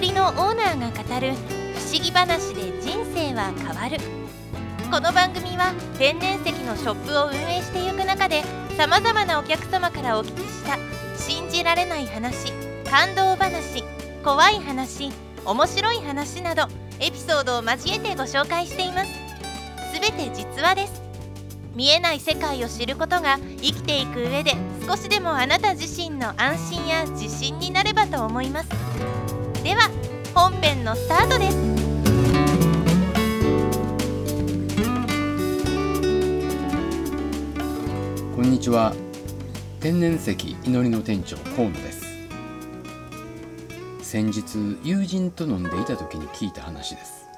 りのオーナーが語る不思議話で人生は変わる。この番組は天然石のショップを運営していく中でさまざまなお客様からお聞きした信じられない話感動話怖い話面白い話などエピソードを交えてご紹介しています。すべて実話です。見えない世界を知ることが生きていく上で少しでもあなた自身の安心や自信になればと思います。では本編のスタートです。こんにちは。天然石祈りの店長河野です。先日友人と飲んでいた時に聞いた話です。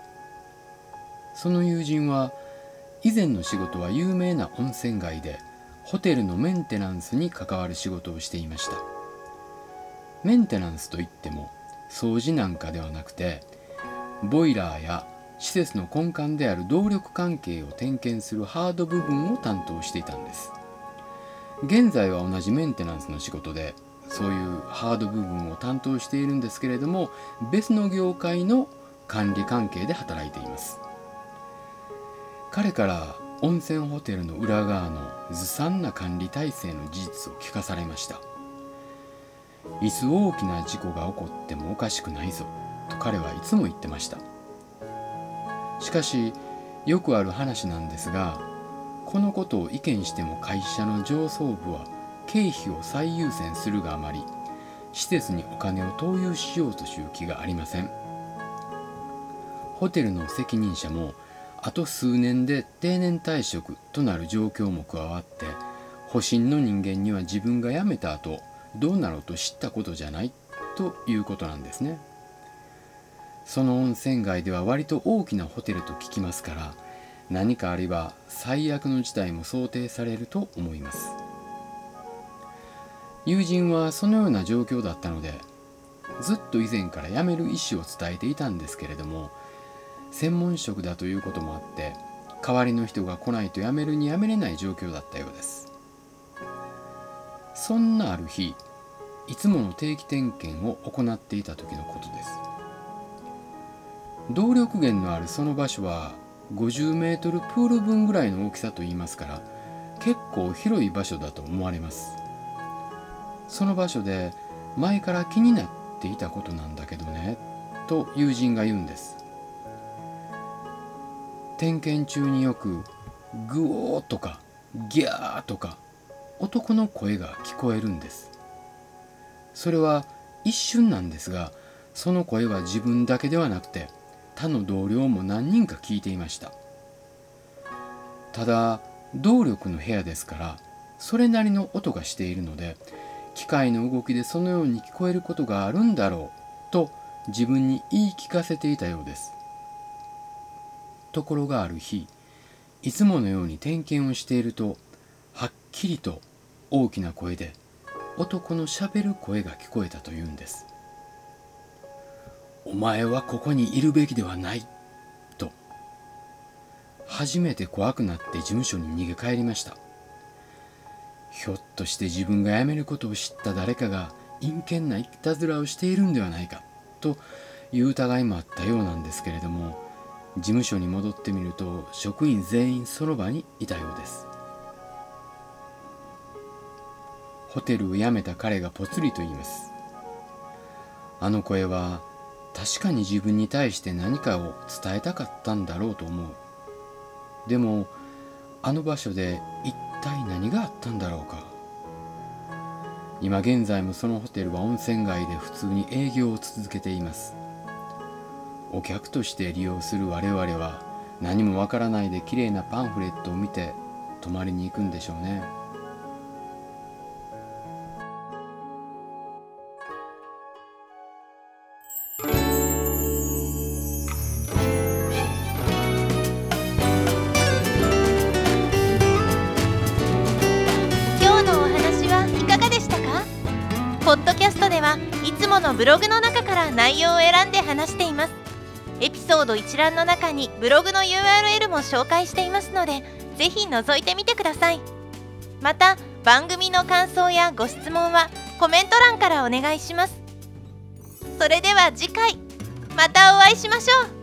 その友人は以前の仕事は有名な温泉街でホテルのメンテナンスに関わる仕事をしていました。メンテナンスといっても掃除なんかではなくてボイラーや施設の根幹である動力関係を点検するハード部分を担当していたんです。現在は同じメンテナンスの仕事でそういうハード部分を担当しているんですけれども別の業界の管理関係で働いています。彼から温泉ホテルの裏側のずさんな管理体制の事実を聞かされました。いつ大きな事故が起こってもおかしくないぞと彼はいつも言ってました。しかしよくある話なんですがこのことを意見しても会社の上層部は経費を最優先するがあまり施設にお金を投入しようという気がありません。ホテルの責任者もあと数年で定年退職となる状況も加わって保身の人間には自分が辞めた後どうなろうと知ったことじゃないということなんですね。その温泉街では割と大きなホテルと聞きますから何かあれば最悪の事態も想定されると思います。友人はそのような状況だったのでずっと以前から辞める意思を伝えていたんですけれども専門職だということもあって代わりの人が来ないと辞めるに辞めれない状況だったようです。そんなある日いつもの定期点検を行っていた時のことです。動力源のあるその場所は50メートルプール分ぐらいの大きさといいますから結構広い場所だと思われます。その場所で前から気になっていたことなんだけどねと友人が言うんです。点検中によくグオーとかギャーとか男の声が聞こえるんです。それは一瞬なんですがその声は自分だけではなくて他の同僚も何人か聞いていました。ただ動力の部屋ですからそれなりの音がしているので機械の動きでそのように聞こえることがあるんだろうと自分に言い聞かせていたようです。ところがある日いつものように点検をしているとはっきりと大きな声で男のしゃべる声が聞こえたというんです。お前はここにいるべきではない。と。初めて怖くなって事務所に逃げ帰りました。ひょっとして自分が辞めることを知った誰かが陰険ないたずらをしているんではないか。という疑いもあったようなんですけれども事務所に戻ってみると職員全員その場にいたようです。ホテルを辞めた彼がぽつりと言います。あの声は確かに自分に対して何かを伝えたかったんだろうと思う。でもあの場所で一体何があったんだろうか。今現在もそのホテルは温泉街で普通に営業を続けています。お客として利用する我々は何もわからないで綺麗なパンフレットを見て泊まりに行くんでしょうね。はいつものブログの中から内容を選んで話しています。エピソード一覧の中にブログの URL も紹介していますのでぜひ覗いてみてください。また番組の感想やご質問はコメント欄からお願いします。それでは次回またお会いしましょう。